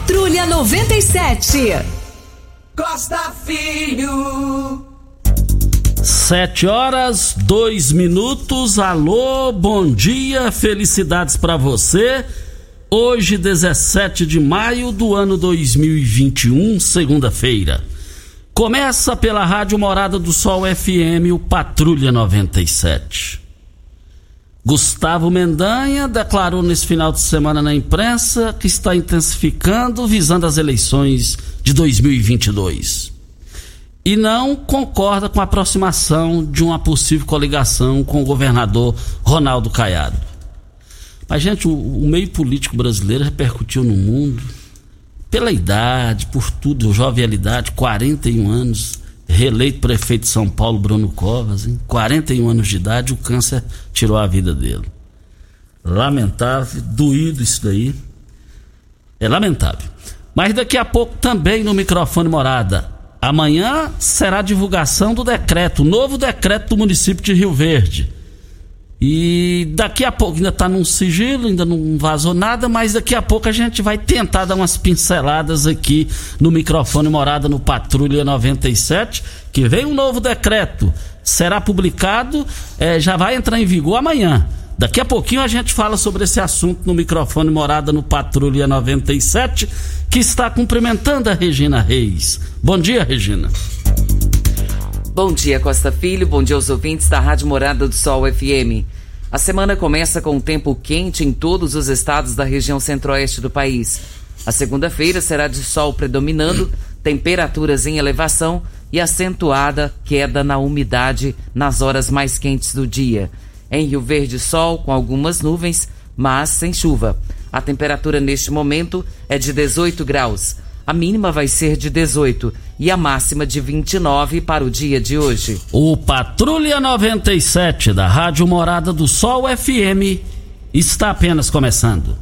Patrulha 97. Costa Filho. Sete horas, dois minutos. Alô, bom dia, felicidades para você. Hoje, 17 de maio do ano 2021, segunda-feira. Começa pela Rádio Morada do Sol FM, o Patrulha 97. Gustavo Mendanha declarou nesse final de semana na imprensa que está intensificando visando as eleições de 2022 e não concorda com a aproximação de uma possível coligação com o governador Ronaldo Caiado. Mas, gente, o, o meio político brasileiro repercutiu no mundo pela idade, por tudo, jovialidade, 41 anos, reeleito prefeito de São Paulo, Bruno Covas, hein? 41 anos de idade, o câncer tirou a vida dele. Lamentável, doído isso daí. É lamentável. Mas daqui a pouco também no microfone morada. Amanhã será a divulgação do decreto, novo decreto do município de Rio Verde. E daqui a pouco, ainda está num sigilo, ainda não vazou nada, mas daqui a pouco a gente vai tentar dar umas pinceladas aqui no microfone morada no Patrulha 97, que vem um novo decreto. Será publicado, é, já vai entrar em vigor amanhã. Daqui a pouquinho a gente fala sobre esse assunto no microfone Morada no Patrulha 97, que está cumprimentando a Regina Reis. Bom dia, Regina. Bom dia, Costa Filho. Bom dia aos ouvintes da Rádio Morada do Sol FM. A semana começa com um tempo quente em todos os estados da região centro-oeste do país. A segunda-feira será de sol predominando, temperaturas em elevação e acentuada queda na umidade nas horas mais quentes do dia. Em Rio Verde, sol com algumas nuvens, mas sem chuva. A temperatura neste momento é de 18 graus. A mínima vai ser de 18 e a máxima de 29 para o dia de hoje. O Patrulha 97 da Rádio Morada do Sol FM está apenas começando.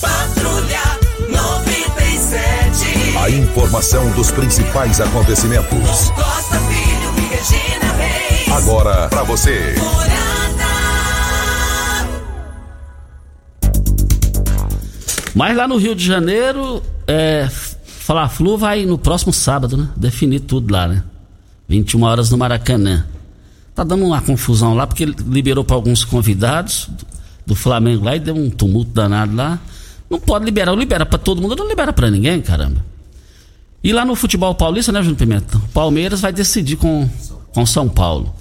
Patrulha 97. A informação dos principais acontecimentos. Costa Filho e Regina Reis. Agora para você. Morada. Mas lá no Rio de Janeiro, é, Fla Flu vai no próximo sábado, né? Definir tudo lá, né? 21 horas no Maracanã. Tá dando uma confusão lá, porque liberou para alguns convidados do, Flamengo lá e deu um tumulto danado lá. Não pode liberar, libera para todo mundo, não libera para ninguém, caramba. E lá no futebol paulista, né, Júnior Pimenta? Palmeiras vai decidir com, com São Paulo.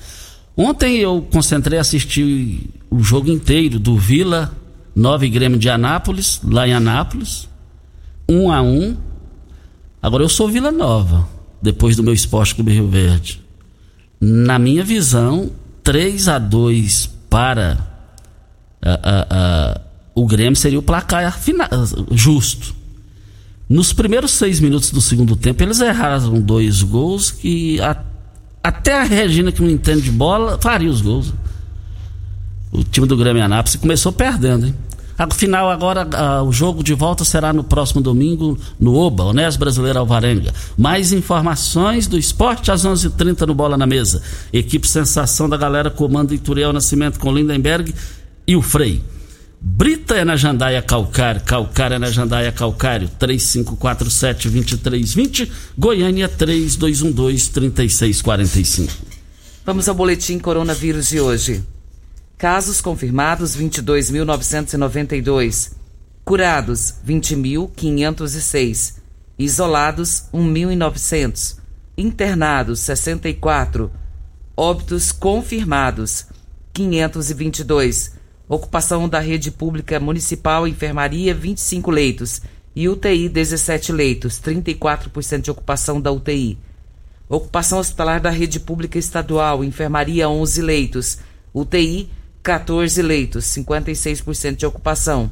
Ontem eu concentrei assistir o jogo inteiro do Vila 9 Grêmio de Anápolis, lá em Anápolis. 1 a 1 Agora eu sou Vila Nova, depois do meu Esporte Clube Rio Verde. Na minha visão, 3 a 2 para o Grêmio seria o placar final, justo. Nos primeiros seis minutos do segundo tempo, eles erraram dois gols que a, até a Regina, que não entende de bola, faria os gols. O time do Grêmio Anápolis começou perdendo, hein? Afinal, agora o jogo de volta será no próximo domingo no Oba, Onésio Brasileiro Alvarenga. Mais informações do esporte às 11:30 h 30 no Bola na Mesa. Equipe Sensação da Galera comanda Ituriel Nascimento com Lindenberg e o Frei. Brita é na Jandaia Calcário, Calcário é na Jandaia Calcário, 3547-2320, Goiânia 3212-3645. Vamos ao boletim coronavírus de hoje. Casos confirmados 22.992. Curados 20.506. Isolados 1.900. Internados 64. Óbitos confirmados 522. Ocupação da rede pública municipal enfermaria 25 leitos e UTI 17 leitos, 34% de ocupação da UTI. Ocupação hospitalar da rede pública estadual, enfermaria 11 leitos, UTI 14 leitos, 56% de ocupação.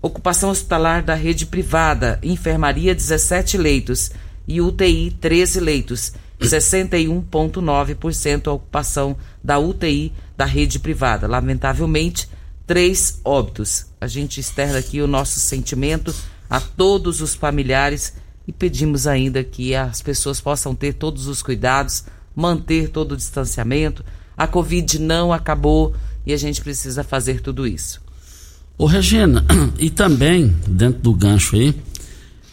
Ocupação hospitalar da rede privada, enfermaria 17 leitos e UTI 13 leitos, 61,9% a ocupação da UTI da rede privada. Lamentavelmente, três óbitos. A gente externa aqui o nosso sentimento a todos os familiares e pedimos ainda que as pessoas possam ter todos os cuidados, manter todo o distanciamento. A Covid não acabou e a gente precisa fazer tudo isso. Ô Regina, e também, dentro do gancho aí,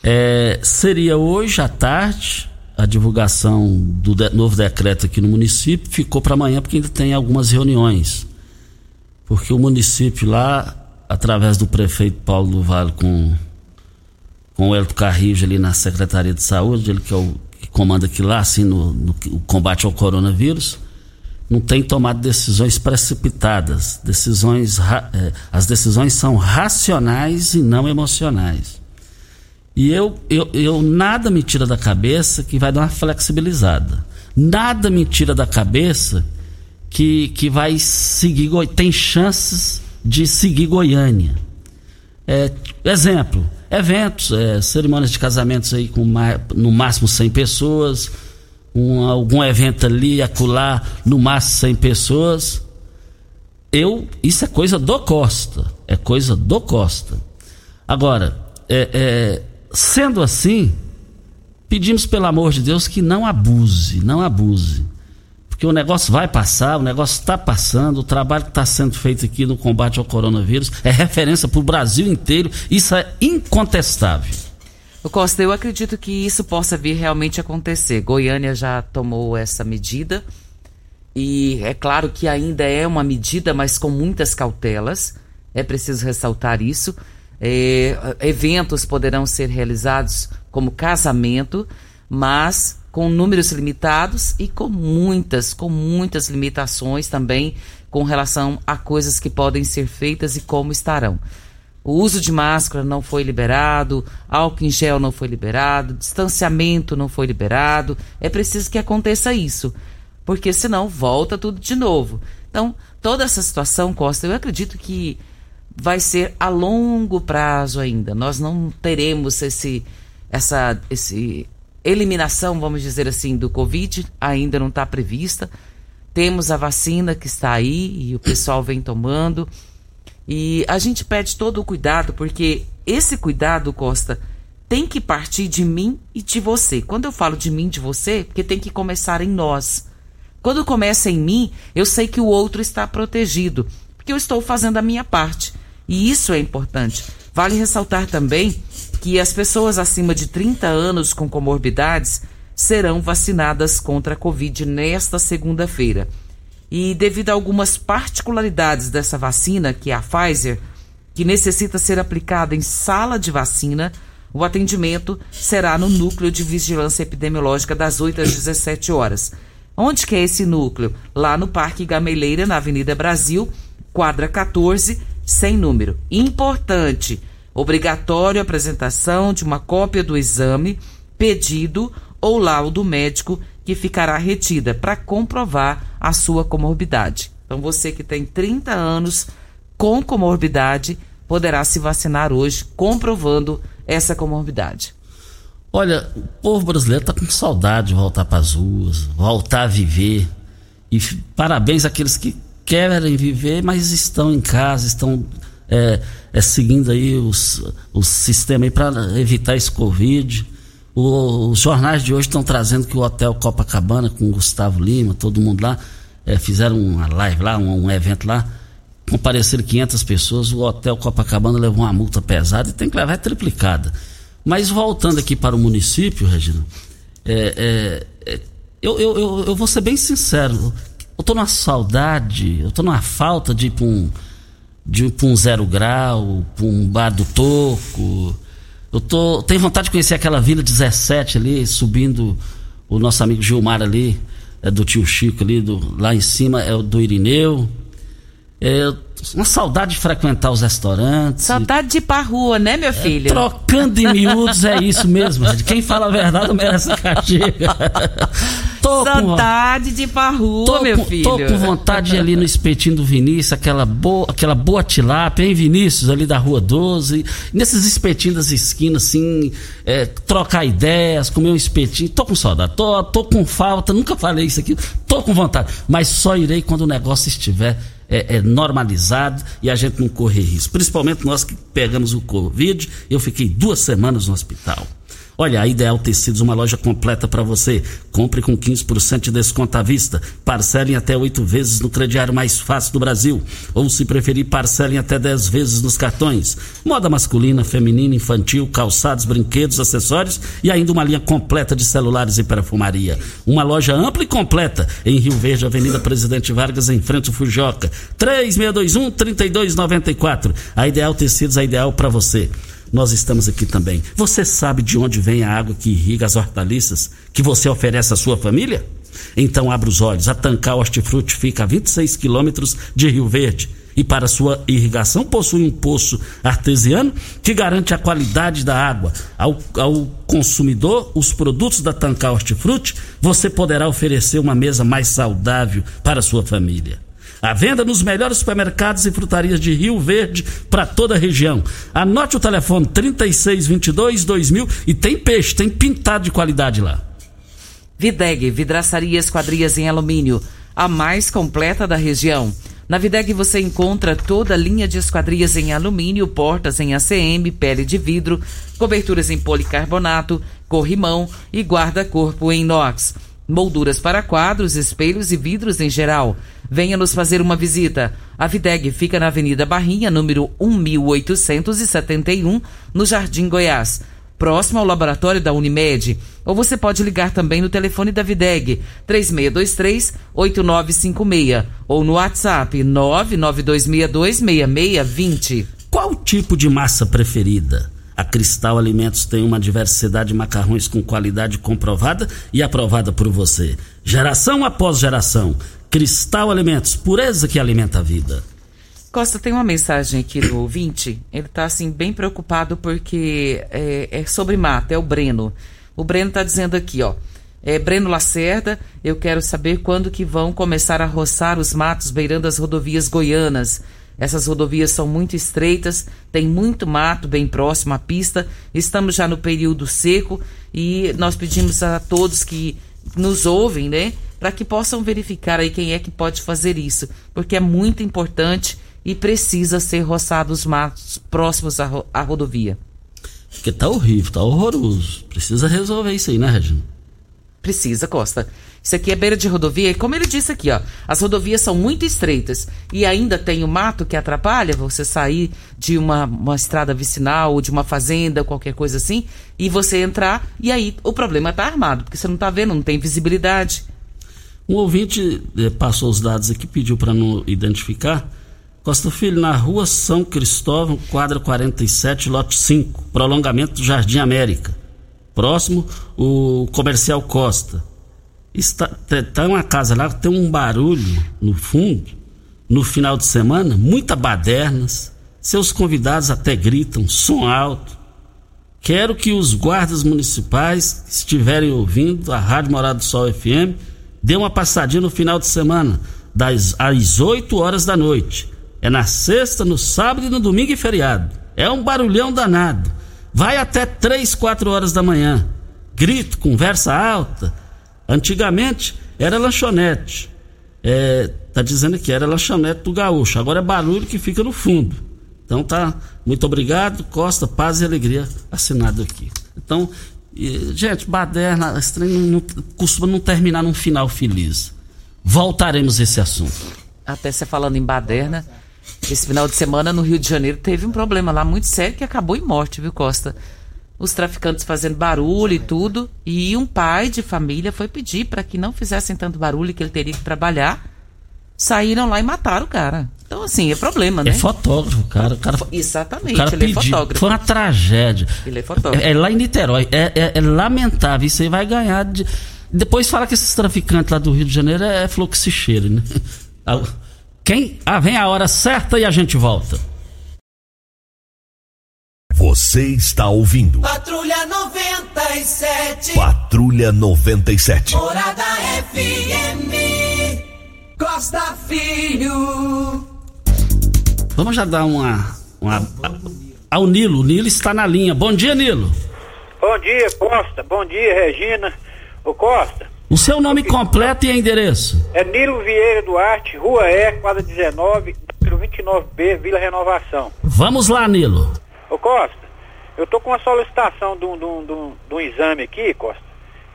é, seria hoje à tarde a divulgação do de, novo decreto aqui no município, ficou para amanhã porque ainda tem algumas reuniões. Porque o município lá, através do prefeito Paulo do Vale com, com o Elton Carrijo ali na Secretaria de Saúde, ele que é o que comanda aqui lá, assim, no, no combate ao coronavírus, não tem tomado decisões precipitadas. Decisões, é, as decisões são racionais e não emocionais. E eu, eu, eu nada me tira da cabeça que vai dar uma flexibilizada. Nada me tira da cabeça que, que vai seguir, tem chances de seguir Goiânia. É, exemplo, eventos, é, cerimônias de casamentos aí com no máximo 100 pessoas, um, algum evento ali, acolá, no máximo 100 pessoas. Eu, isso é coisa do Costa. É coisa do Costa. Agora, é, é, sendo assim, pedimos pelo amor de Deus que não abuse, não abuse. Porque o negócio vai passar, o negócio está passando, o trabalho que está sendo feito aqui no combate ao coronavírus é referência para o Brasil inteiro, isso é incontestável. Costa, eu acredito que isso possa vir realmente acontecer. Goiânia já tomou essa medida e é claro que ainda é uma medida, mas com muitas cautelas. É preciso ressaltar isso. É, eventos poderão ser realizados como casamento, mas com números limitados e com muitas, com muitas limitações também com relação a coisas que podem ser feitas e como estarão. O uso de máscara não foi liberado, álcool em gel não foi liberado, distanciamento não foi liberado. É preciso que aconteça isso, porque senão volta tudo de novo. Então, toda essa situação, Costa, eu acredito que vai ser a longo prazo ainda. Nós não teremos esse, essa, esse eliminação, vamos dizer assim, do Covid, ainda não está prevista. Temos a vacina que está aí e o pessoal vem tomando. E a gente pede todo o cuidado, porque esse cuidado, Costa, tem que partir de mim e de você. Quando eu falo de mim e de você, porque tem que começar em nós. Quando começa em mim, eu sei que o outro está protegido, porque eu estou fazendo a minha parte. E isso é importante. Vale ressaltar também que as pessoas acima de 30 anos com comorbidades serão vacinadas contra a Covid nesta segunda-feira. E devido a algumas particularidades dessa vacina, que é a Pfizer, que necessita ser aplicada em sala de vacina, o atendimento será no núcleo de vigilância epidemiológica das 8 às 17 horas. Onde que é esse núcleo? Lá no Parque Gameleira, na Avenida Brasil, quadra 14, sem número. Importante, obrigatório a apresentação de uma cópia do exame, pedido ou laudo médico que ficará retida para comprovar a sua comorbidade. Então você que tem 30 anos com comorbidade poderá se vacinar hoje, comprovando essa comorbidade. Olha, o povo brasileiro está com saudade de voltar para as ruas, voltar a viver. E parabéns àqueles que querem viver, mas estão em casa, estão é, é, seguindo aí os, o sistema para evitar esse Covid. O, os jornais de hoje estão trazendo que o Hotel Copacabana, com Gustavo Lima, todo mundo lá, é, fizeram uma live lá, um, um, evento lá, compareceram 500 pessoas, o Hotel Copacabana levou uma multa pesada e tem que levar triplicada. Mas voltando aqui para o município, Regina, é, é, é eu, eu, eu, eu, vou ser bem sincero, eu tô numa saudade, eu tô numa falta de ir para um, de um zero grau, para um bar do toco. Eu tô, tenho vontade de conhecer aquela Vila 17 ali, subindo o nosso amigo Gilmar ali é do tio Chico ali, do, lá em cima é o do Irineu. É, uma saudade de frequentar os restaurantes. Saudade de ir pra rua, né, meu é, filho? É, trocando em miúdos é isso mesmo. Quem fala a verdade merece a castiga. tô Saudade com, de ir pra rua, tô meu com, filho. Tô com vontade de ir ali no espetinho do Vinícius, aquela boa, aquela boa tilápia, hein, Vinícius, ali da Rua 12. Nesses espetinhos das esquinas, assim, é, trocar ideias, comer um espetinho. Tô com saudade, tô, tô com falta, nunca falei isso aqui, tô com vontade. Mas só irei quando o negócio estiver é, é, normalizado e a gente não correr risco. Principalmente nós que pegamos o Covid, eu fiquei duas semanas no hospital. Olha, a Ideal Tecidos, uma loja completa para você. Compre com 15% de desconto à vista. Parcelem até oito vezes no crediário mais fácil do Brasil. Ou, se preferir, parcelem até dez vezes nos cartões. Moda masculina, feminina, infantil, calçados, brinquedos, acessórios e ainda uma linha completa de celulares e perfumaria. Uma loja ampla e completa em Rio Verde, Avenida Presidente Vargas, em frente ao Fujoca. 3621 3294. A Ideal Tecidos, a ideal para você nós estamos aqui também. Você sabe de onde vem a água que irriga as hortaliças que você oferece à sua família? Então abra os olhos. A Tancar Hortifruti fica a 26 quilômetros de Rio Verde e para sua irrigação possui um poço artesiano que garante a qualidade da água. Ao, ao consumidor, os produtos da Tancar Hortifruti, você poderá oferecer uma mesa mais saudável para a sua família. A venda nos melhores supermercados e frutarias de Rio Verde para toda a região. Anote o telefone 3622 2000 e tem peixe, tem pintado de qualidade lá. Videg, vidraçaria esquadrias em alumínio, a mais completa da região. Na Videg você encontra toda a linha de esquadrias em alumínio, portas em ACM, pele de vidro, coberturas em policarbonato, corrimão e guarda-corpo em inox molduras para quadros, espelhos e vidros em geral. Venha nos fazer uma visita. A Videg fica na Avenida Barrinha, número 1871, no Jardim Goiás, próximo ao laboratório da Unimed. Ou você pode ligar também no telefone da Videg, 3623-8956, ou no WhatsApp 992626620. Qual tipo de massa preferida? A Cristal Alimentos tem uma diversidade de macarrões com qualidade comprovada e aprovada por você. Geração após geração. Cristal Alimentos, pureza que alimenta a vida. Costa, tem uma mensagem aqui do ouvinte. Ele está assim, bem preocupado porque é, é, sobre mata, é o Breno. O Breno está dizendo aqui, ó. É, Breno Lacerda, eu quero saber quando que vão começar a roçar os matos beirando as rodovias goianas. Essas rodovias são muito estreitas, tem muito mato bem próximo à pista. Estamos já no período seco e nós pedimos a todos que nos ouvem, né, para que possam verificar aí quem é que pode fazer isso, porque é muito importante e precisa ser roçados os matos próximos à, ro à rodovia. Porque tá horrível, tá horroroso. Precisa resolver isso aí, né, Regina? Precisa, Costa. Isso aqui é beira de rodovia. E como ele disse aqui, ó, as rodovias são muito estreitas e ainda tem o mato que atrapalha você sair de uma, uma estrada vicinal ou de uma fazenda, qualquer coisa assim, e você entrar e aí o problema está armado, porque você não está vendo, não tem visibilidade. Um ouvinte eh, passou os dados aqui, pediu para não identificar. Costa Filho, na rua São Cristóvão, quadra 47, lote 5, prolongamento do Jardim América. Próximo, o Comercial Costa está, tá uma casa lá tem um barulho no fundo, no final de semana, muita badernas, seus convidados até gritam, som alto. Quero que os guardas municipais que estiverem ouvindo a Rádio Morada do Sol FM dê uma passadinha no final de semana. das, às 8 horas da noite. É na sexta, no sábado e no domingo e feriado. É um barulhão danado. Vai até 3, 4 horas da manhã. Grito, conversa alta. Antigamente era lanchonete. É, tá dizendo que era lanchonete do gaúcho. Agora é barulho que fica no fundo. Então tá, muito obrigado, Costa, paz e alegria, assinado aqui. Então, gente, baderna, não, costuma não terminar num final feliz. Voltaremos a esse assunto. Até você falando em baderna, esse final de semana no Rio de Janeiro teve um problema lá muito sério que acabou em morte, viu, Costa? Os traficantes fazendo barulho e tudo, e um pai de família foi pedir para que não fizessem tanto barulho que ele teria que trabalhar. Saíram lá e mataram o cara. Então, assim, é problema, né? É fotógrafo, cara. O cara Exatamente, o cara ele pediu. é fotógrafo. Foi uma tragédia. Ele é fotógrafo. É, é lá em Niterói. É, é- é lamentável. Isso aí vai ganhar. De... Depois fala que esses traficantes lá do Rio de Janeiro é fluxicheiro, né? Quem? Ah, vem a hora certa e a gente volta. Você está ouvindo Patrulha 97. Patrulha 97. Morada FM. Costa Filho. Vamos já dar uma. uma ao Nilo. O Nilo está na linha. Bom dia, Nilo. Bom dia, Costa. Bom dia, Regina. Ô Costa, O seu nome completo e endereço. é Nilo Vieira Duarte, Rua E, quadra 19, número 29B, Vila Renovação. Vamos lá, Nilo. Ô Costa, eu tô com uma solicitação de um, de um- de um- exame aqui, Costa.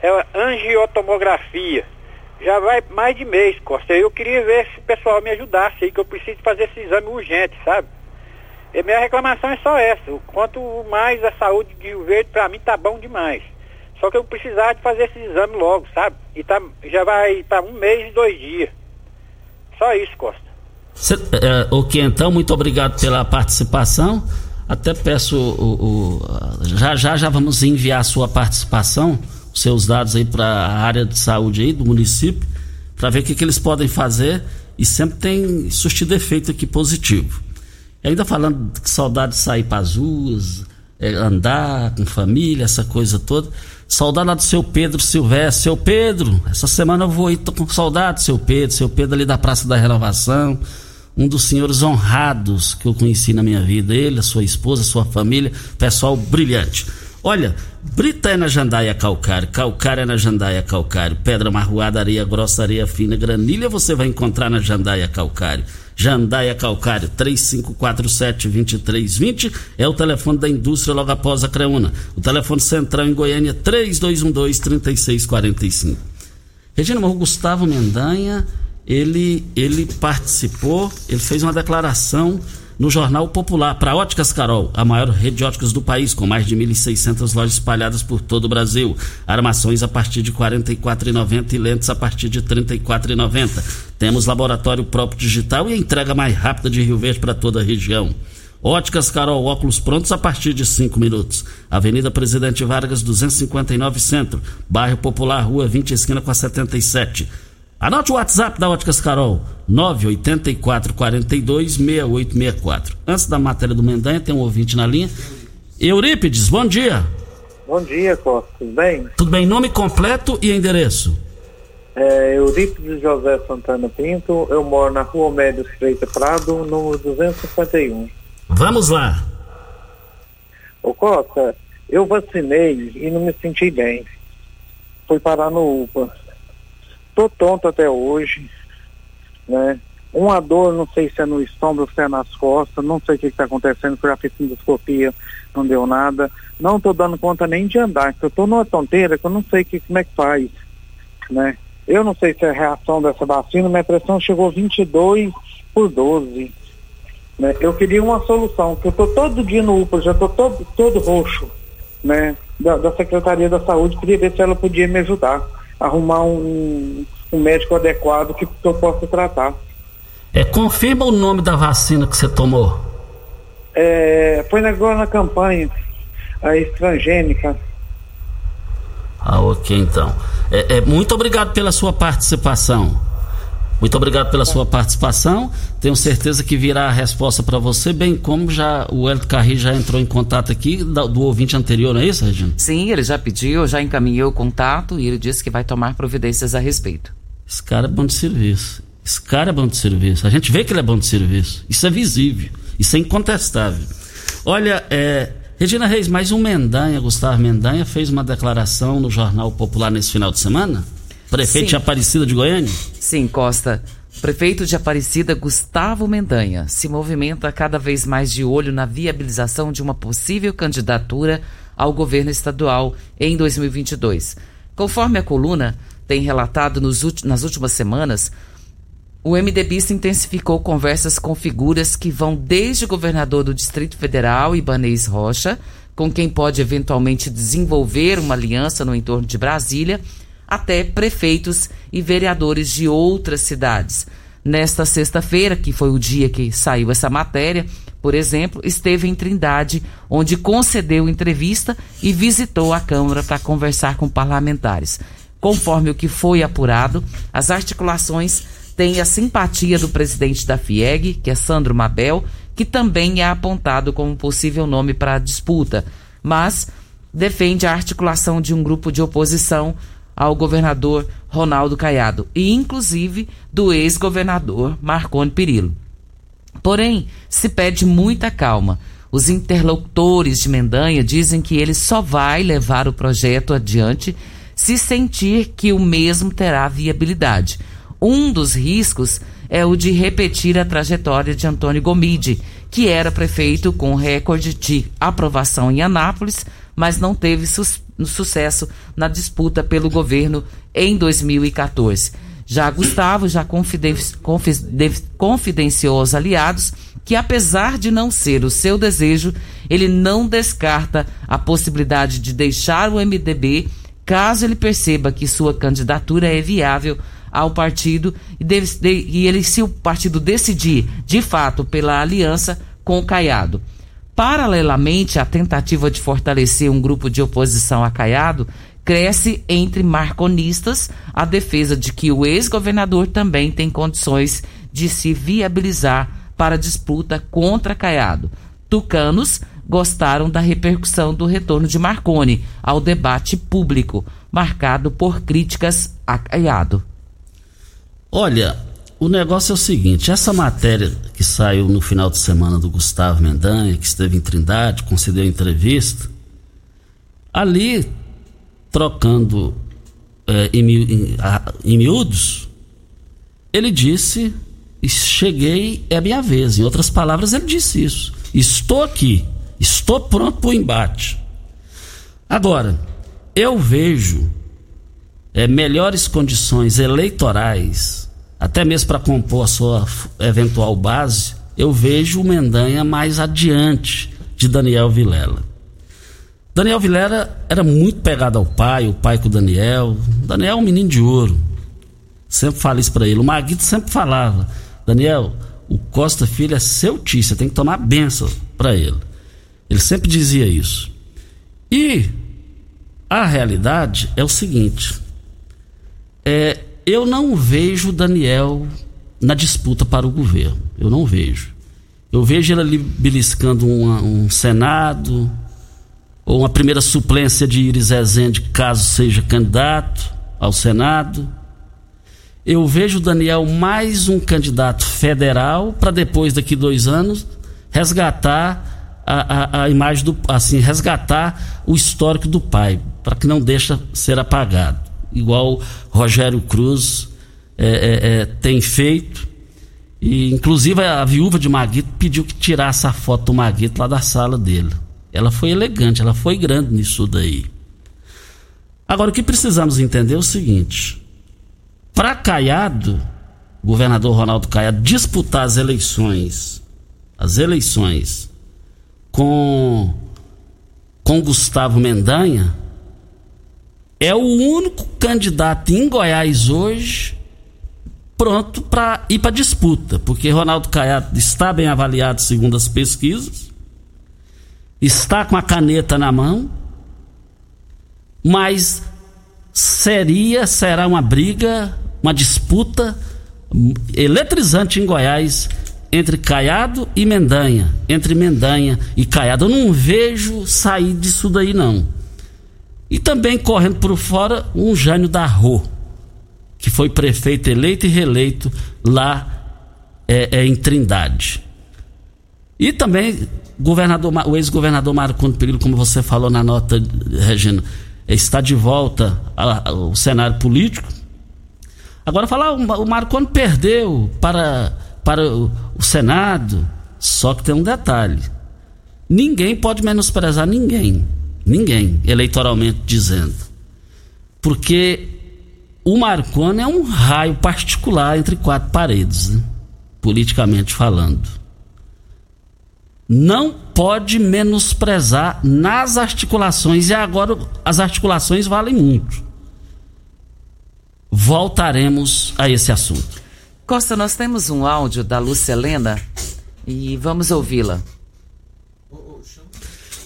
É angiotomografia. Já vai mais de mês, Costa. Eu queria ver se o pessoal me ajudasse aí, que eu preciso fazer esse exame urgente, sabe? E minha reclamação é só essa. O Quanto mais a saúde de Rio Verde, pra mim, tá bom demais. Só que eu precisava de fazer esse exame logo, sabe? E tá, já vai para um mês e dois dias. Só isso, Costa. Cê, é, ok, então, muito obrigado pela participação. Até peço o, o- já já já vamos enviar a sua participação, os seus dados aí para a área de saúde aí do município, para ver o que, que eles podem fazer e sempre tem surtido efeito aqui positivo. E ainda falando que saudade de sair para as ruas, é, andar com família, essa coisa toda. Saudade lá do seu Pedro Silvestre. Seu Pedro, essa semana eu vou aí, tô com saudade do seu Pedro, seu Pedro ali da Praça da Renovação. Um dos senhores honrados que eu conheci na minha vida. Ele, a sua esposa, a sua família, pessoal brilhante. Olha, Brita é na Jandaia Calcário, Calcário é na Jandaia Calcário, Pedra Marroada, Areia Grossa, Areia Fina, Granilha você vai encontrar na Jandaia Calcário. Jandaia Calcário, 3547-2320 é o telefone da indústria logo após a Creuna. O telefone central em Goiânia, 3212-3645. Regina, o Gustavo Mendanha, ele, ele participou, ele fez uma declaração no Jornal Popular para Óticas Carol, a maior rede de óticas do país, com mais de 1.600 lojas espalhadas por todo o Brasil. Armações a partir de R$ 44,90 e lentes a partir de R$ 34,90. Temos laboratório próprio digital e entrega mais rápida de Rio Verde para toda a região. Óticas Carol, óculos prontos a partir de 5 minutos. Avenida Presidente Vargas, 259 Centro. Bairro Popular, Rua 20, esquina com a 77. Anote o WhatsApp da Óticas Carol, 984 42 6864. Antes da matéria do Mendanha, tem um ouvinte na linha. Eurípides, bom dia. Bom dia, Costa. Tudo bem? Tudo bem? Nome completo e endereço? É Eurípides José Santana Pinto. Eu moro na Rua Médio Estreita Prado, número 251. Vamos lá. Ô Costa, eu vacinei e não me senti bem. Fui parar no UPA. Tô tonto até hoje, né? Uma dor, não sei se é no estômago, se é nas costas, não sei o que está acontecendo, porque já fiz endoscopia, não deu nada. Não tô dando conta nem de andar, porque eu tô numa tonteira que eu não sei que, como é que faz, né? Eu não sei se é reação dessa vacina, minha pressão chegou 22 por 12 né? Eu queria uma solução, porque eu tô todo dia no UPA, já tô todo, todo roxo, né? Da, da Secretaria da Saúde, queria ver se ela podia me ajudar, arrumar um, um médico adequado que, eu possa tratar. É, confirma o nome da vacina que você tomou. É, foi agora na campanha, a estrangênica. Ah, ok, então. É, é, muito obrigado pela sua participação. Muito obrigado pela sua participação. Tenho certeza que virá a resposta para você, bem como já o Hélio Carri já entrou em contato aqui da- do, ouvinte anterior, não é isso, Regina? Sim, ele já pediu, já encaminhei o contato e ele disse que vai tomar providências a respeito. Esse cara é bom de serviço. Esse cara é bom de serviço. A gente vê que ele é bom de serviço. Isso é visível. Isso é incontestável. Olha, é, Regina Reis, mais um Mendanha, Gustavo Mendanha, fez uma declaração no Jornal Popular nesse final de semana? Prefeito Sim. de Aparecida de Goiânia? Sim, Costa. Prefeito de Aparecida, Gustavo Mendanha, se movimenta cada vez mais de olho na viabilização de uma possível candidatura ao governo estadual em 2022. Conforme a coluna tem relatado nos, nas últimas semanas, o MDB se intensificou conversas com figuras que vão desde o governador do Distrito Federal, Ibanez Rocha, com quem pode eventualmente desenvolver uma aliança no entorno de Brasília, até prefeitos e vereadores de outras cidades. Nesta sexta-feira, que foi o dia que saiu essa matéria, por exemplo, esteve em Trindade, onde concedeu entrevista e visitou a Câmara para conversar com parlamentares. Conforme o que foi apurado, as articulações tem a simpatia do presidente da FIEG, que é Sandro Mabel, que também é apontado como possível nome para a disputa, mas defende a articulação de um grupo de oposição ao governador Ronaldo Caiado e, inclusive, do ex-governador Marconi Perillo. Porém, se pede muita calma. Os interlocutores de Mendanha dizem que ele só vai levar o projeto adiante se sentir que o mesmo terá viabilidade. Um dos riscos é o de repetir a trajetória de Antônio Gomide, que era prefeito com recorde de aprovação em Anápolis, mas não teve su sucesso na disputa pelo governo em 2014. Já Gustavo já confiden confidenciou aos aliados que, apesar de não ser o seu desejo, ele não descarta a possibilidade de deixar o MDB caso ele perceba que sua candidatura é viável ao partido e, deve, de, e ele, se o partido decidir, de fato, pela aliança com o Caiado. Paralelamente à tentativa de fortalecer um grupo de oposição a Caiado, cresce entre marconistas a defesa de que o ex-governador também tem condições de se viabilizar para disputa contra Caiado. Tucanos gostaram da repercussão do retorno de Marconi ao debate público, marcado por críticas a Caiado. Olha, o negócio é o seguinte: essa matéria que saiu no final de semana do Gustavo Mendanha, que esteve em Trindade, concedeu entrevista, ali, trocando é, em, em, em miúdos, ele disse: Cheguei, é minha vez. Em outras palavras, ele disse isso. Estou aqui, estou pronto para o embate. Agora, eu vejo é, melhores condições eleitorais, até mesmo para compor a sua eventual base, eu vejo o Mendanha mais adiante de Daniel Vilela. Daniel Vilela era muito pegado ao pai, o pai com o Daniel. Daniel é um menino de ouro. Sempre falo isso para ele. O Maguito sempre falava: Daniel, o Costa Filho é seu tio, você tem que tomar benção para ele. Ele sempre dizia isso. E a realidade é o seguinte: é, eu não vejo Daniel na disputa para o governo. Eu não vejo. Eu vejo ele ali beliscando uma, um Senado, ou uma primeira suplência de Iris Rezende, caso seja candidato ao Senado. Eu vejo Daniel mais um candidato federal para depois, daqui dois anos, resgatar a, a, a, imagem do. assim, resgatar o histórico do pai, para que não deixe ser apagado igual Rogério Cruz é, é, é, tem feito. E, inclusive, a viúva de Maguito pediu que tirasse a foto do Maguito lá da sala dele. Ela foi elegante, ela foi grande nisso daí. Agora, o que precisamos entender é o seguinte: para Caiado, governador Ronaldo Caiado, disputar as eleições, as eleições com, com Gustavo Mendanha, é o único candidato em Goiás hoje pronto para ir para disputa, porque Ronaldo Caiado está bem avaliado segundo as pesquisas, está com a caneta na mão, mas seria, será uma briga, uma disputa eletrizante em Goiás entre Caiado e Mendanha, entre Mendanha e Caiado. Eu não vejo sair disso daí não. E também correndo por fora um Jânio da Rô. que foi prefeito eleito e reeleito lá é, é, em Trindade. E também governador, o ex-governador Marco Perillo, como você falou na nota, Regina, está de volta ao cenário político. Agora falar, o Marconi perdeu para, para o Senado, só que tem um detalhe. Ninguém pode menosprezar ninguém. Ninguém, eleitoralmente dizendo. Porque o Marconi é um raio particular entre quatro paredes, né? politicamente falando. Não pode menosprezar nas articulações, e agora as articulações valem muito. Voltaremos a esse assunto. Costa, nós temos um áudio da Lúcia Helena e vamos ouvi-la.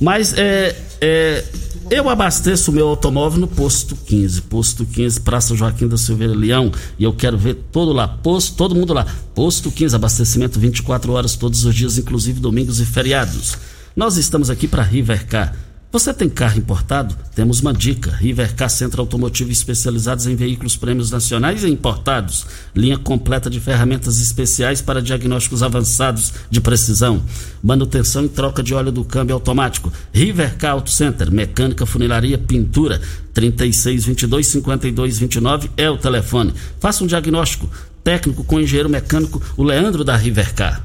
Mas é, é, eu abasteço o meu automóvel no posto 15, posto 15, Praça Joaquim da Silveira Leão, e eu quero ver todo lá, posto, todo mundo lá. Posto 15, abastecimento 24 horas todos os dias, inclusive domingos e feriados. Nós estamos aqui para Rivercar você tem carro importado? Temos uma dica. Rivercar Centro Automotivo especializados em veículos prêmios nacionais e importados. Linha completa de ferramentas especiais para diagnósticos avançados de precisão. Manutenção e troca de óleo do câmbio automático. Rivercar Auto Center. Mecânica, funilaria, pintura. 36 22 52 29 é o telefone. Faça um diagnóstico técnico com o engenheiro mecânico, o Leandro da Rivercar.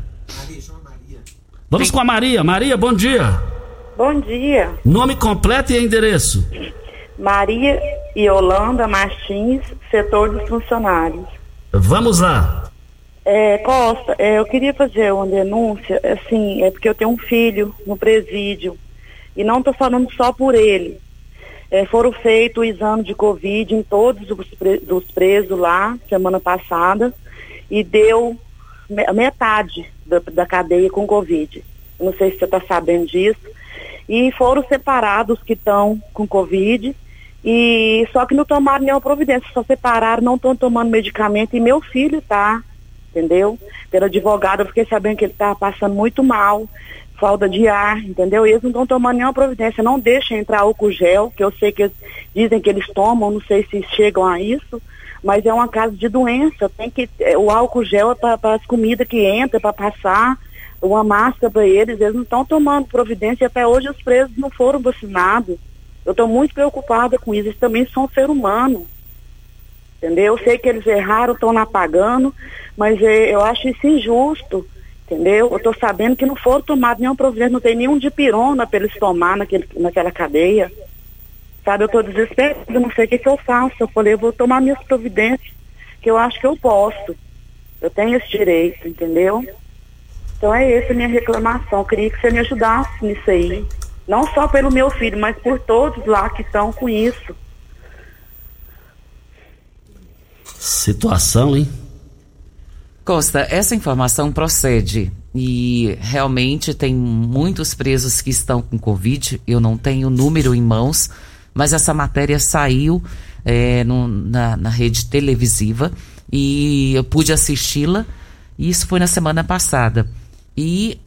Vamos com a Maria. Maria, bom dia. Bom dia. Nome completo e endereço? Maria Yolanda Martins, setor dos funcionários. Vamos lá. É, Costa, é, eu queria fazer uma denúncia, assim, é porque eu tenho um filho no presídio e não estou falando só por ele. É, foram feitos exames de Covid em todos os pre presos lá, semana passada, e deu metade da, da cadeia com Covid. Não sei se você está sabendo disso e foram separados que estão com Covid. E só que não tomaram nenhuma providência, só separaram, não estão tomando medicamento e meu filho tá, entendeu? Pelo advogado, eu fiquei sabendo que ele estava passando muito mal, falta de ar, entendeu? E eles não estão tomando nenhuma providência, não deixam entrar álcool gel, que eu sei que eles dizem que eles tomam, não sei se chegam a isso, mas é uma casa de doença, tem que, é, o álcool gel é para as comidas que entram, para passar, uma máscara para eles, eles não estão tomando providência e até hoje os presos não foram vacinados. Eu estou muito preocupada com isso, eles também são ser humano. Entendeu? Eu sei que eles erraram, estão lá pagando, mas é, eu acho isso injusto. Entendeu? Eu estou sabendo que não foram tomados nenhuma providência, não tem nenhum de pirona para eles tomar naquele, naquela cadeia. Sabe, eu estou desesperada, não sei o que, que eu faço. Eu falei, eu vou tomar minhas providências, que eu acho que eu posso. Eu tenho esse direito, entendeu? Então é essa a minha reclamação. Eu queria que você me ajudasse nisso aí. Não só pelo meu filho, mas por todos lá que estão com isso. Situação, hein? Costa, essa informação procede e realmente tem muitos presos que estão com Covid. Eu não tenho o número em mãos, mas essa matéria saiu é, no, na, na rede televisiva e eu pude assisti-la. E isso foi na semana passada. E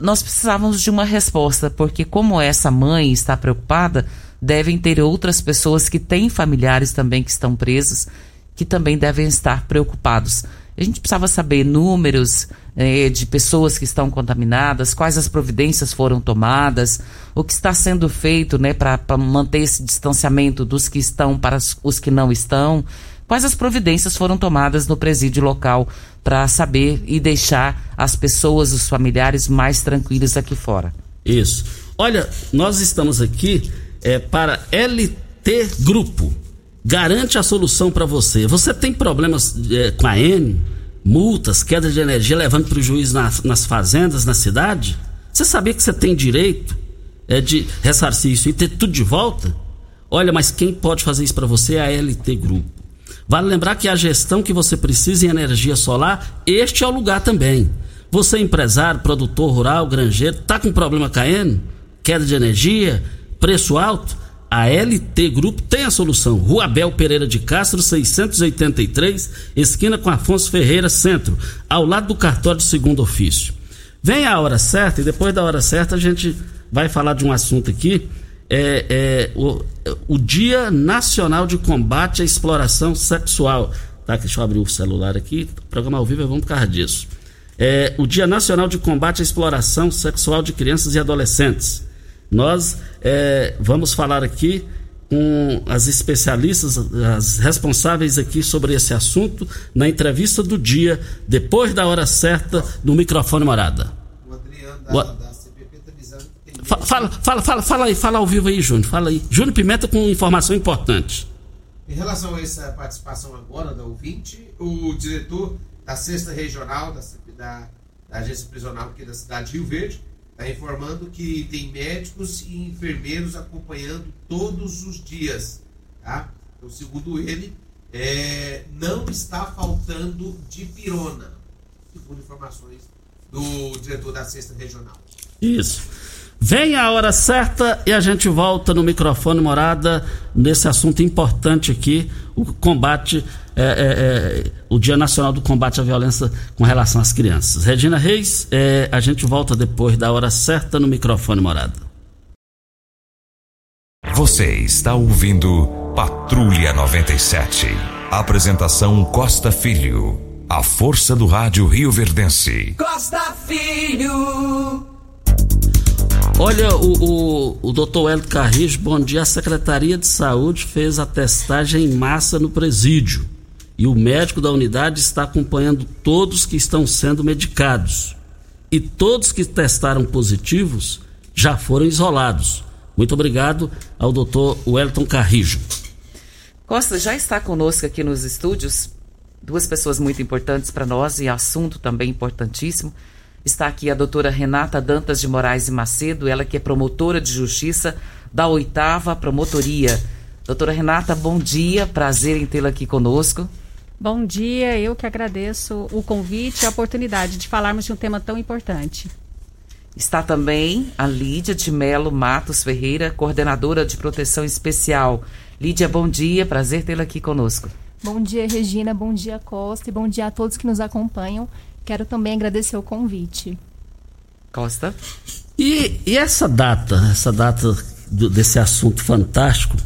nós precisávamos de uma resposta, porque como essa mãe está preocupada, devem ter outras pessoas que têm familiares também que estão presos, que também devem estar preocupados. A gente precisava saber números eh, de pessoas que estão contaminadas, quais as providências foram tomadas, o que está sendo feito né, para manter esse distanciamento dos que estão para os que não estão. Quais as providências foram tomadas no presídio local para saber e deixar as pessoas, os familiares mais tranquilos aqui fora? Isso. Olha, nós estamos aqui é, para LT Grupo. Garante a solução para você. Você tem problemas é, com a N, multas, queda de energia levando prejuízo nas, nas fazendas, na cidade? Você sabia que você tem direito é, de ressarcir isso e ter tudo de volta? Olha, mas quem pode fazer isso para você é a LT Grupo. Vale lembrar que a gestão que você precisa em energia solar, este é o lugar também. Você, empresário, produtor rural, granjeiro, está com problema caindo? Queda de energia? Preço alto? A LT Grupo tem a solução. Rua Abel Pereira de Castro, 683, esquina com Afonso Ferreira, centro, ao lado do cartório de segundo ofício. Vem a hora certa e depois da hora certa a gente vai falar de um assunto aqui é, é o, o, Dia Nacional de Combate à Exploração Sexual. tá? Deixa eu abrir o celular aqui. Programa ao vivo é bom por causa disso. É o Dia Nacional de Combate à Exploração Sexual de Crianças e Adolescentes. Nós é, vamos falar aqui com as especialistas, as responsáveis aqui sobre esse assunto, na entrevista do dia, depois da hora certa, no microfone morada. O Adriano da, o... da CPP está dizendo que tem. Fala, fala, fala, fala, aí, fala ao vivo aí, Júnior. Fala aí. Júnior Pimenta com informação importante. Em relação a essa participação agora da ouvinte, o diretor da sexta regional da, da, da agência prisional aqui da cidade de Rio Verde está informando que tem médicos e enfermeiros acompanhando todos os dias. Tá? Então, segundo ele, é, não está faltando dipirona, segundo informações do diretor da sexta regional. Isso. Vem a hora certa e a gente volta no microfone morada nesse assunto importante aqui, o combate, é, é, é, o Dia Nacional do Combate à Violência com relação às crianças. Regina Reis, é, a gente volta depois da hora certa no microfone morada. Você está ouvindo Patrulha 97. Apresentação Costa Filho. A força do rádio Rio Verdense. Costa Filho. Olha, o, o, o doutor Hélio Carrijo, bom dia. A Secretaria de Saúde fez a testagem em massa no presídio. E o médico da unidade está acompanhando todos que estão sendo medicados. E todos que testaram positivos já foram isolados. Muito obrigado ao doutor Wellington Carrijo. Costa já está conosco aqui nos estúdios. Duas pessoas muito importantes para nós e assunto também importantíssimo. Está aqui a doutora Renata Dantas de Moraes e Macedo, ela que é promotora de justiça da oitava promotoria. Doutora Renata, bom dia, prazer em tê-la aqui conosco. Bom dia, eu que agradeço o convite e a oportunidade de falarmos de um tema tão importante. Está também a Lídia de Melo Matos Ferreira, coordenadora de proteção especial. Lídia, bom dia, prazer tê-la aqui conosco. Bom dia, Regina, bom dia, Costa, e bom dia a todos que nos acompanham. Quero também agradecer o convite. Costa. E, e essa data, essa data do, desse assunto fantástico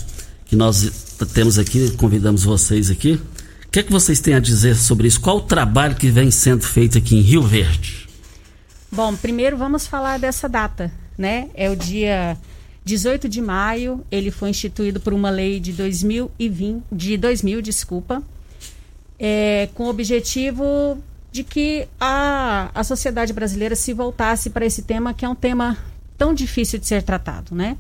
que nós temos aqui, convidamos vocês aqui. O que é que vocês têm a dizer sobre isso? Qual o trabalho que vem sendo feito aqui em Rio Verde? Bom, primeiro vamos falar dessa data, né? É o dia 18 de maio, ele foi instituído por uma lei de 2020, de 2000, desculpa, é, com o objetivo de que a, a sociedade brasileira se voltasse para esse tema, que é um tema tão difícil de ser tratado, né?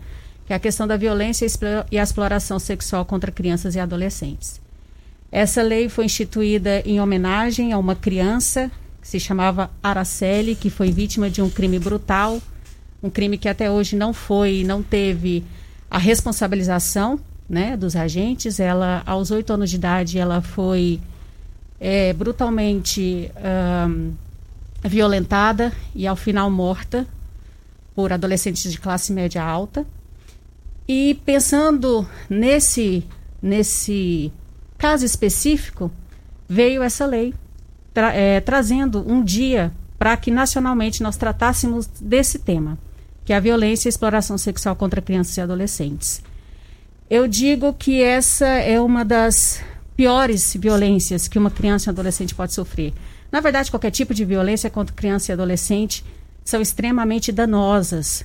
Que é a questão da violência e a exploração sexual contra crianças e adolescentes. Essa lei foi instituída em homenagem a uma criança que se chamava Araceli, que foi vítima de um crime brutal, um crime que até hoje não foi, não teve a responsabilização, né, dos agentes. Ela, aos oito anos de idade, ela foi é, brutalmente violentada e ao final morta por adolescentes de classe média alta. E pensando nesse, nesse caso específico, veio essa lei tra é, trazendo um dia para que nacionalmente nós tratássemos desse tema, que é a violência e a exploração sexual contra crianças e adolescentes. Eu digo que essa é uma das piores violências que uma criança e um adolescente pode sofrer. Na verdade, qualquer tipo de violência contra criança e adolescente são extremamente danosas.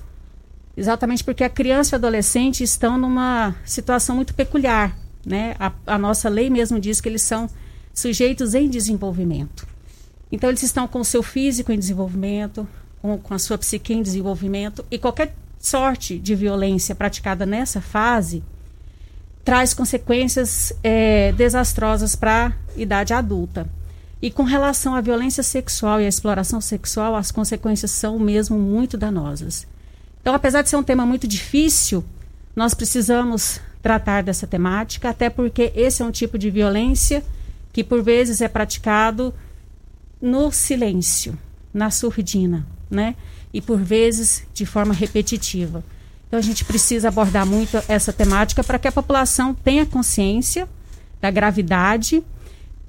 Exatamente porque a criança e o adolescente estão numa situação muito peculiar. Né? A, a nossa lei mesmo diz que eles são sujeitos em desenvolvimento. Então, eles estão com o seu físico em desenvolvimento, com, com a sua psique em desenvolvimento, e qualquer sorte de violência praticada nessa fase traz consequências é, desastrosas para a idade adulta. E com relação à violência sexual e à exploração sexual, as consequências são mesmo muito danosas. Então, apesar de ser um tema muito difícil, nós precisamos tratar dessa temática, até porque esse é um tipo de violência que por vezes é praticado no silêncio, na surdina, né? E por vezes de forma repetitiva. Então a gente precisa abordar muito essa temática para que a população tenha consciência da gravidade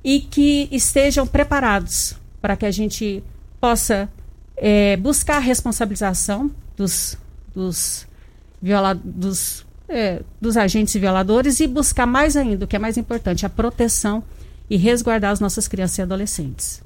e que estejam preparados para que a gente possa é, buscar a responsabilização dos, dos, viola, dos, é, dos agentes violadores e buscar mais ainda, o que é mais importante, a proteção e resguardar as nossas crianças e adolescentes.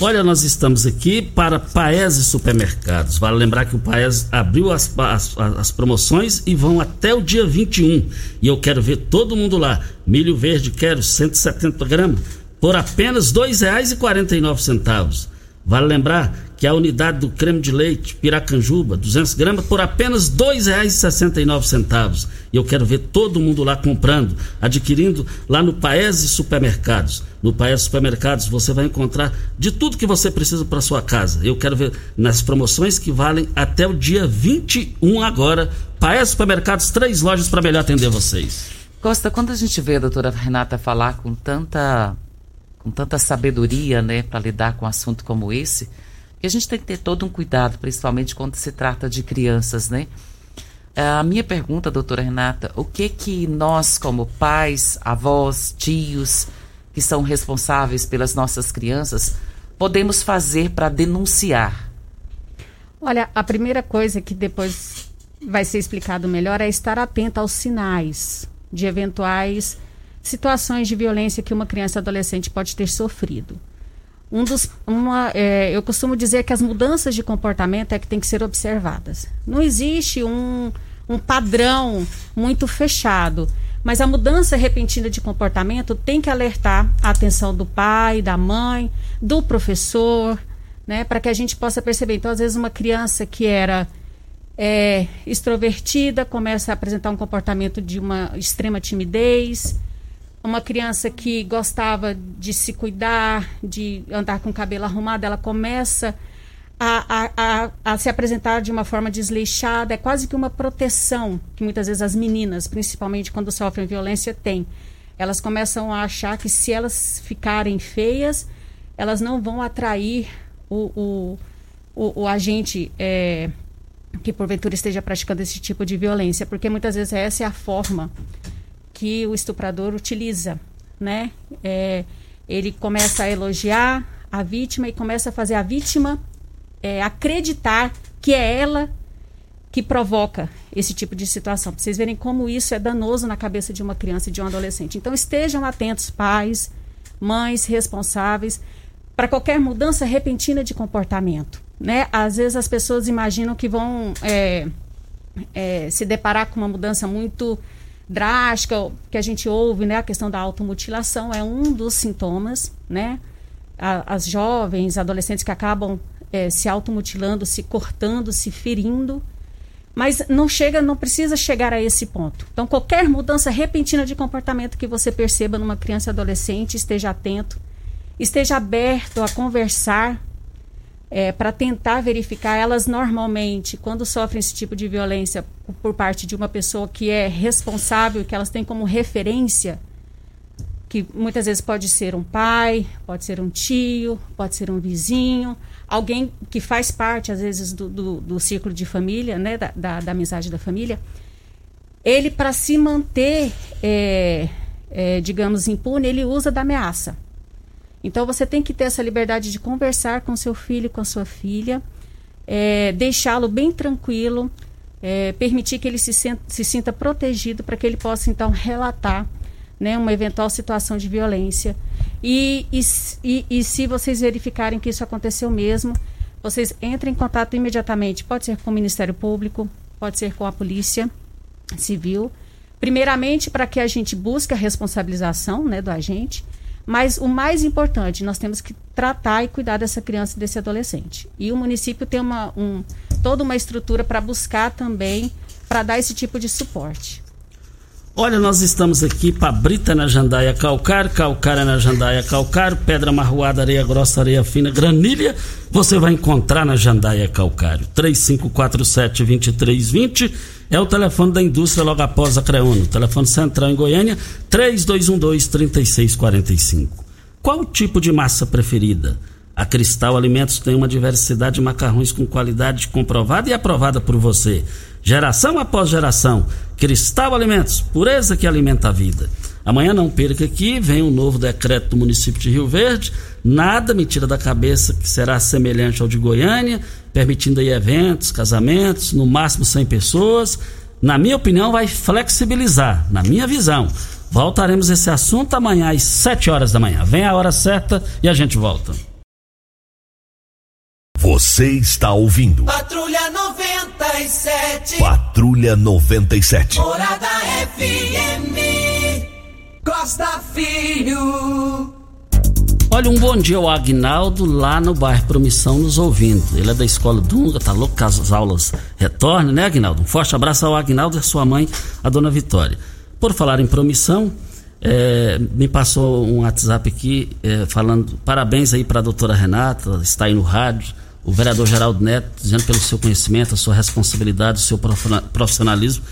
Olha, nós estamos aqui para Paese Supermercados. Vale lembrar que o Paese abriu as, as, as, promoções e vão até o dia 21. E eu quero ver todo mundo lá. Milho verde, quero 170 gramas, por apenas R$ 2,49. Vale lembrar que a unidade do creme de leite Piracanjuba, 200 gramas, por apenas R$ 2,69. E eu quero ver todo mundo lá comprando, adquirindo lá no Paese Supermercados. No Paese Supermercados você vai encontrar de tudo que você precisa para sua casa. Eu quero ver nas promoções que valem até o dia 21 agora. Paese Supermercados, três lojas para melhor atender vocês. Costa, quando a gente vê a doutora Renata falar com tanta com tanta sabedoria, né, para lidar com um assunto como esse, que a gente tem que ter todo um cuidado, principalmente quando se trata de crianças, né? A minha pergunta, doutora Renata, o que que nós, como pais, avós, tios, que são responsáveis pelas nossas crianças, podemos fazer para denunciar? Olha, a primeira coisa que depois vai ser explicado melhor é estar atento aos sinais de eventuais situações de violência que uma criança e adolescente pode ter sofrido. Um dos, uma, é, eu costumo dizer que as mudanças de comportamento é que tem que ser observadas. Não existe um, um padrão muito fechado, mas a mudança repentina de comportamento tem que alertar a atenção do pai, da mãe, do professor, né, para que a gente possa perceber. Então, às vezes, uma criança que era é, extrovertida começa a apresentar um comportamento de uma extrema timidez uma criança que gostava de se cuidar, de andar com o cabelo arrumado, ela começa a, a, a, a, se apresentar de uma forma desleixada. É quase que uma proteção que muitas vezes as meninas, principalmente quando sofrem violência, têm. Elas começam a achar que se elas ficarem feias, elas não vão atrair o, o, o, o agente é, que porventura esteja praticando esse tipo de violência, porque muitas vezes essa é a forma que o estuprador utiliza, né? É, ele começa a elogiar a vítima e começa a fazer a vítima é, acreditar que é ela que provoca esse tipo de situação. Para vocês verem como isso é danoso na cabeça de uma criança e de um adolescente. Então estejam atentos, pais, mães responsáveis, para qualquer mudança repentina de comportamento. Né? Às vezes as pessoas imaginam que vão é, é, se deparar com uma mudança muito drástica que a gente ouve, né, a questão da automutilação é um dos sintomas, né? A, as jovens, adolescentes que acabam é, se automutilando, se cortando, se ferindo, mas não chega, não precisa chegar a esse ponto. Então, qualquer mudança repentina de comportamento que você perceba numa criança adolescente, esteja atento, esteja aberto a conversar é, para tentar verificar. Elas normalmente, quando sofrem esse tipo de violência por parte de uma pessoa que é responsável, que elas têm como referência, que muitas vezes pode ser um pai, pode ser um tio, pode ser um vizinho, alguém que faz parte, às vezes, do, do, do círculo de família, né, da, da, da amizade da família, ele, para se manter, é, é, digamos, impune, ele usa da ameaça. Então você tem que ter essa liberdade de conversar com seu filho, com a sua filha, é, deixá-lo bem tranquilo, é, permitir que ele se, senta, se sinta protegido para que ele possa então relatar né, uma eventual situação de violência. E, e, e, e se vocês verificarem que isso aconteceu mesmo, vocês entrem em contato imediatamente. Pode ser com o Ministério Público, pode ser com a Polícia Civil. Primeiramente, para que a gente busque a responsabilização né, do agente mas o mais importante, nós temos que tratar e cuidar dessa criança e desse adolescente. E o município tem uma, um, toda uma estrutura para buscar também, para dar esse tipo de suporte. Olha, nós estamos aqui para Brita na Jandaia Calcário, Calcária na Jandaia Calcário, Pedra Marroada, Areia Grossa, Areia Fina, Granilha. Você vai encontrar na Jandaia Calcário. 3547-2320 é o telefone da indústria logo após a Creono. Telefone central em Goiânia, 3212-3645. Qual o tipo de massa preferida? A Cristal Alimentos tem uma diversidade de macarrões com qualidade comprovada e aprovada por você. Geração após geração. Cristal Alimentos, pureza que alimenta a vida. Amanhã não perca aqui, vem um novo decreto do município de Rio Verde. Nada me tira da cabeça que será semelhante ao de Goiânia, permitindo aí eventos, casamentos, no máximo 100 pessoas. Na minha opinião, vai flexibilizar, na minha visão Voltaremos esse assunto amanhã às 7 horas da manhã. Vem a hora certa e a gente volta. Você está ouvindo. Patrulha 97. Patrulha 97. Morada FM. Costa Filho. Olha, um bom dia ao Agnaldo lá no bairro Promissão nos ouvindo. Ele é da escola Dunga, tá louco que as aulas retornem, né, Agnaldo? Um forte abraço ao Agnaldo e a sua mãe, a dona Vitória. Por falar em promissão, é, me passou um WhatsApp aqui é, falando parabéns aí para a doutora Renata, está aí no rádio o vereador Geraldo Neto, dizendo pelo seu conhecimento, a sua responsabilidade, o seu profissionalismo,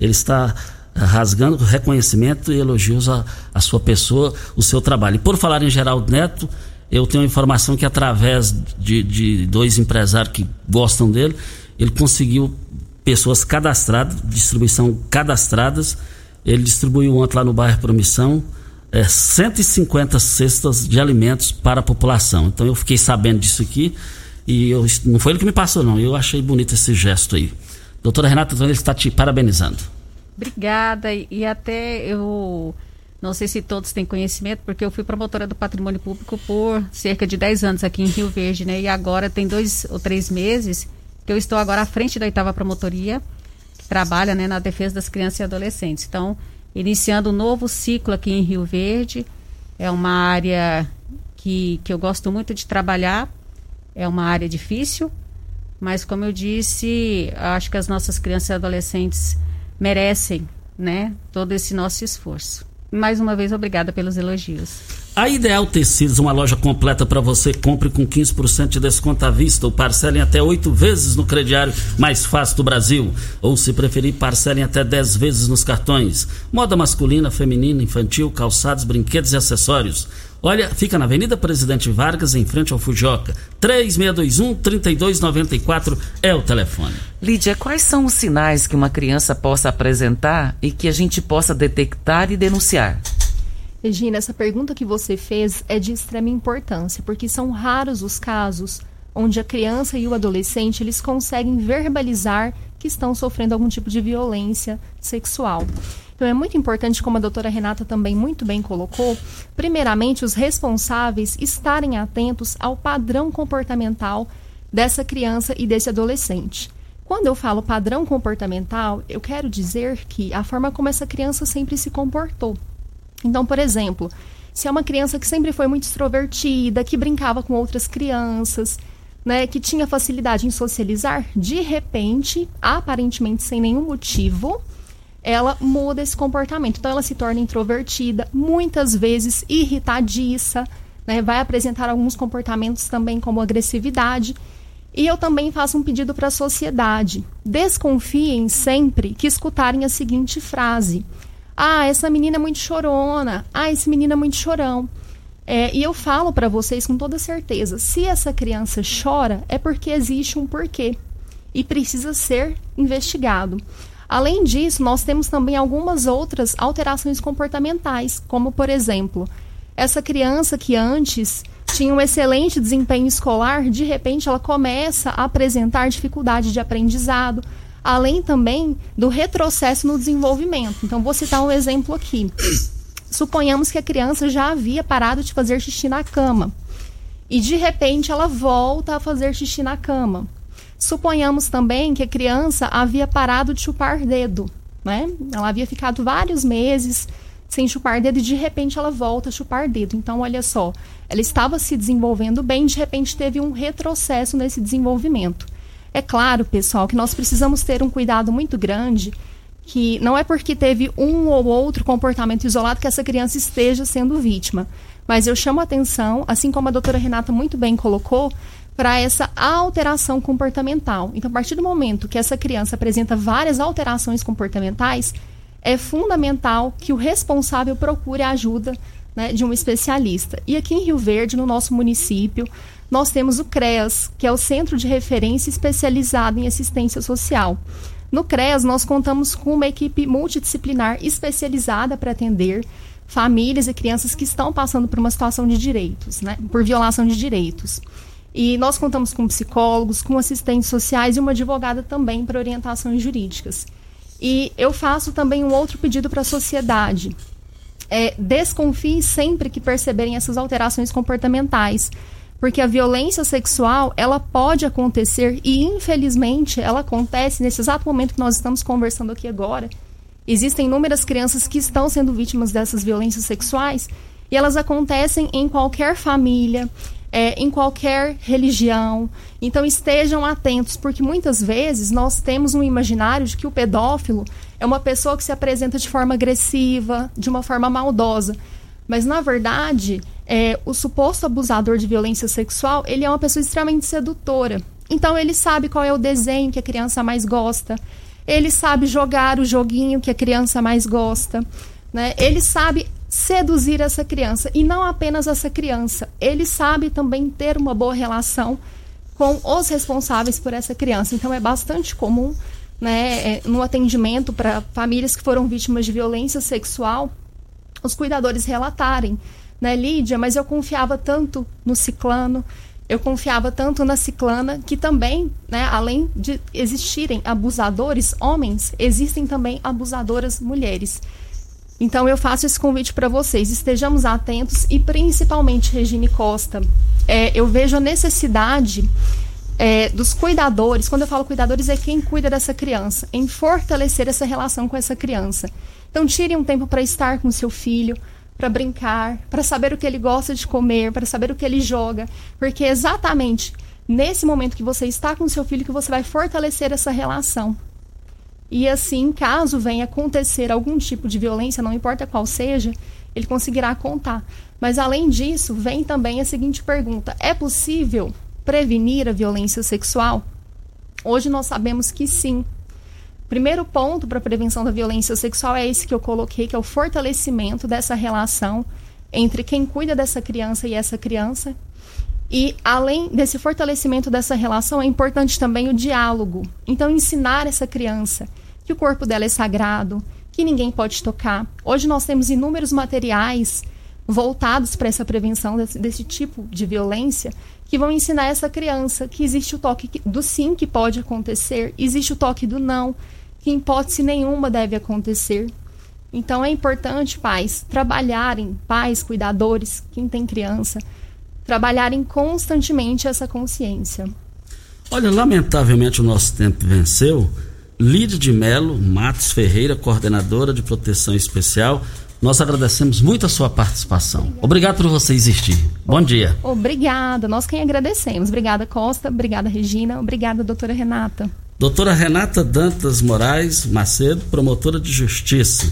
ele está rasgando reconhecimento e elogios à, à sua pessoa, o seu trabalho. E por falar em Geraldo Neto, eu tenho informação que através de, de dois empresários que gostam dele, ele conseguiu pessoas cadastradas, distribuição cadastradas. Ele distribuiu ontem lá no bairro Promissão é, eh, 150 cestas de alimentos para a população. Então eu fiquei sabendo disso aqui. E eu, não foi ele que me passou, não. Eu achei bonito esse gesto aí. Doutora Renata ele está te parabenizando. Obrigada. E até eu não sei se todos têm conhecimento, porque eu fui promotora do patrimônio público por cerca de 10 anos aqui em Rio Verde, né? E agora tem dois ou três meses que eu estou agora à frente da oitava promotoria, que trabalha né, na defesa das crianças e adolescentes. Então, iniciando um novo ciclo aqui em Rio Verde. É uma área que, que eu gosto muito de trabalhar, é uma área difícil, mas como eu disse, acho que as nossas crianças e adolescentes merecem, né, todo esse nosso esforço. Mais uma vez, obrigada pelos elogios. A Ideal Tecidos, uma loja completa para você. Compre com 15% de desconto à vista ou parcelem até oito vezes no crediário mais fácil do Brasil. Ou, se preferir, parcelem até 10 vezes nos cartões. Moda masculina, feminina, infantil, calçados, brinquedos e acessórios. Olha, fica na Avenida Presidente Vargas, em frente ao Fujoca. 3621-3294 é o telefone. Lídia, quais são os sinais que uma criança possa apresentar e que a gente possa detectar e denunciar? Regina, essa pergunta que você fez é de extrema importância, porque são raros os casos onde a criança e o adolescente eles conseguem verbalizar que estão sofrendo algum tipo de violência sexual. Então é muito importante, como a doutora Renata também muito bem colocou, primeiramente os responsáveis estarem atentos ao padrão comportamental dessa criança e desse adolescente. Quando eu falo padrão comportamental, eu quero dizer que a forma como essa criança sempre se comportou. Então, por exemplo, se é uma criança que sempre foi muito extrovertida, que brincava com outras crianças, né, que tinha facilidade em socializar, de repente, aparentemente sem nenhum motivo, ela muda esse comportamento. Então, ela se torna introvertida, muitas vezes irritadiça, né? vai apresentar alguns comportamentos também, como agressividade. E eu também faço um pedido para a sociedade: desconfiem sempre que escutarem a seguinte frase: Ah, essa menina é muito chorona. Ah, esse menino é muito chorão. É, e eu falo para vocês com toda certeza: se essa criança chora, é porque existe um porquê e precisa ser investigado. Além disso, nós temos também algumas outras alterações comportamentais, como por exemplo, essa criança que antes tinha um excelente desempenho escolar, de repente ela começa a apresentar dificuldade de aprendizado, além também do retrocesso no desenvolvimento. Então, vou citar um exemplo aqui. Suponhamos que a criança já havia parado de fazer xixi na cama e de repente ela volta a fazer xixi na cama. Suponhamos também que a criança havia parado de chupar dedo, né? Ela havia ficado vários meses sem chupar dedo e de repente ela volta a chupar dedo. Então, olha só, ela estava se desenvolvendo bem, de repente teve um retrocesso nesse desenvolvimento. É claro, pessoal, que nós precisamos ter um cuidado muito grande, que não é porque teve um ou outro comportamento isolado que essa criança esteja sendo vítima. Mas eu chamo a atenção, assim como a doutora Renata muito bem colocou, para essa alteração comportamental. Então, a partir do momento que essa criança apresenta várias alterações comportamentais, é fundamental que o responsável procure a ajuda né, de um especialista. E aqui em Rio Verde, no nosso município, nós temos o CREAS, que é o Centro de Referência Especializado em Assistência Social. No CREAS, nós contamos com uma equipe multidisciplinar especializada para atender famílias e crianças que estão passando por uma situação de direitos, né, por violação de direitos. E nós contamos com psicólogos, com assistentes sociais e uma advogada também para orientações jurídicas. E eu faço também um outro pedido para a sociedade. é, desconfie sempre que perceberem essas alterações comportamentais. Porque a violência sexual, ela pode acontecer e, infelizmente, ela acontece nesse exato momento que nós estamos conversando aqui agora. Existem inúmeras crianças que estão sendo vítimas dessas violências sexuais e elas acontecem em qualquer família, é, em qualquer religião. Então estejam atentos, porque muitas vezes nós temos um imaginário de que o pedófilo é uma pessoa que se apresenta de forma agressiva, de uma forma maldosa. Mas na verdade, é, o suposto abusador de violência sexual ele é uma pessoa extremamente sedutora. Então ele sabe qual é o desenho que a criança mais gosta. Ele sabe jogar o joguinho que a criança mais gosta. Né? Ele sabe seduzir essa criança. E não apenas essa criança, ele sabe também ter uma boa relação com os responsáveis por essa criança. Então é bastante comum né, é, no atendimento para famílias que foram vítimas de violência sexual, os cuidadores relatarem, né, Lídia, mas eu confiava tanto no ciclano, eu confiava tanto na ciclana que também, né, além de existirem abusadores homens, existem também abusadoras mulheres. Então eu faço esse convite para vocês, estejamos atentos e principalmente Regine Costa, é, eu vejo a necessidade é, dos cuidadores, quando eu falo cuidadores é quem cuida dessa criança, em fortalecer essa relação com essa criança. Então tire um tempo para estar com seu filho, para brincar, para saber o que ele gosta de comer, para saber o que ele joga, porque é exatamente nesse momento que você está com seu filho que você vai fortalecer essa relação. E assim, caso venha acontecer algum tipo de violência, não importa qual seja, ele conseguirá contar. Mas além disso, vem também a seguinte pergunta: é possível prevenir a violência sexual? Hoje nós sabemos que sim. Primeiro ponto para a prevenção da violência sexual é esse que eu coloquei, que é o fortalecimento dessa relação entre quem cuida dessa criança e essa criança. E além desse fortalecimento dessa relação, é importante também o diálogo. Então, ensinar essa criança que o corpo dela é sagrado, que ninguém pode tocar. Hoje nós temos inúmeros materiais voltados para essa prevenção desse, desse, tipo de violência que vão ensinar essa criança que existe o toque do sim que pode acontecer, existe o toque do não, que em hipótese nenhuma deve acontecer. Então é importante, pais, trabalharem, pais, cuidadores, quem tem criança, trabalharem constantemente essa consciência. Olha, lamentavelmente o nosso tempo venceu. Lídia de Melo, Matos Ferreira, coordenadora de proteção especial. Nós agradecemos muito a sua participação. Obrigado por você existir. Bom dia. Obrigada. Nós quem agradecemos. Obrigada, Costa. Obrigada, Regina. Obrigada, doutora Renata. Doutora Renata Dantas Moraes Macedo, promotora de justiça.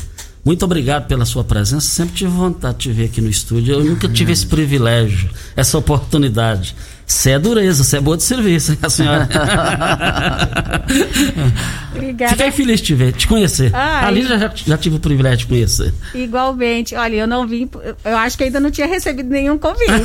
Muito obrigado pela sua presença. Sempre tive vontade de te ver aqui no estúdio. Eu nunca tive esse privilégio, essa oportunidade. Você é dureza, você é boa de serviço, a senhora? Obrigada. Fiquei feliz de te ver, te conhecer. Ai. Ali já, já tive o privilégio de conhecer. Igualmente. Olha, eu não vim, eu acho que ainda não tinha recebido nenhum convite.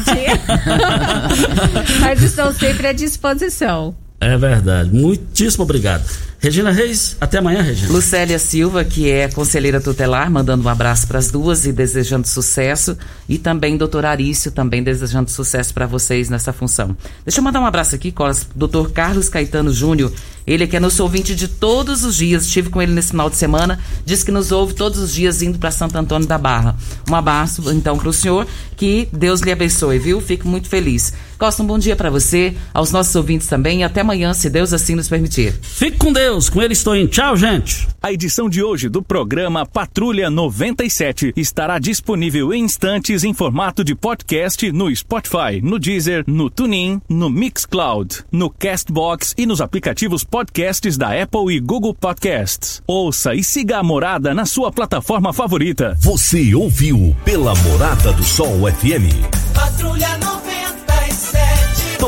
Mas estou sempre à disposição. É verdade. Muitíssimo obrigado. Regina Reis, até amanhã, Regina. Lucélia Silva, que é conselheira tutelar, mandando um abraço para as duas e desejando sucesso. E também doutor Arício, também desejando sucesso para vocês nessa função. Deixa eu mandar um abraço aqui doutor Carlos Caetano Júnior. Ele que é nosso ouvinte de todos os dias. Estive com ele nesse final de semana. Diz que nos ouve todos os dias indo para Santo Antônio da Barra. Um abraço, então, para o senhor. Que Deus lhe abençoe, viu? Fico muito feliz. Costa, um bom dia para você, aos nossos ouvintes também. E até amanhã, se Deus assim nos permitir. Fique com Deus. Com ele estou indo. Tchau, gente. A edição de hoje do programa Patrulha 97 estará disponível em instantes em formato de podcast no Spotify, no Deezer, no TuneIn, no Mixcloud, no Castbox e nos aplicativos podcasts da Apple e Google Podcasts. Ouça e siga a Morada na sua plataforma favorita. Você ouviu pela Morada do Sol FM. Patrulha 97.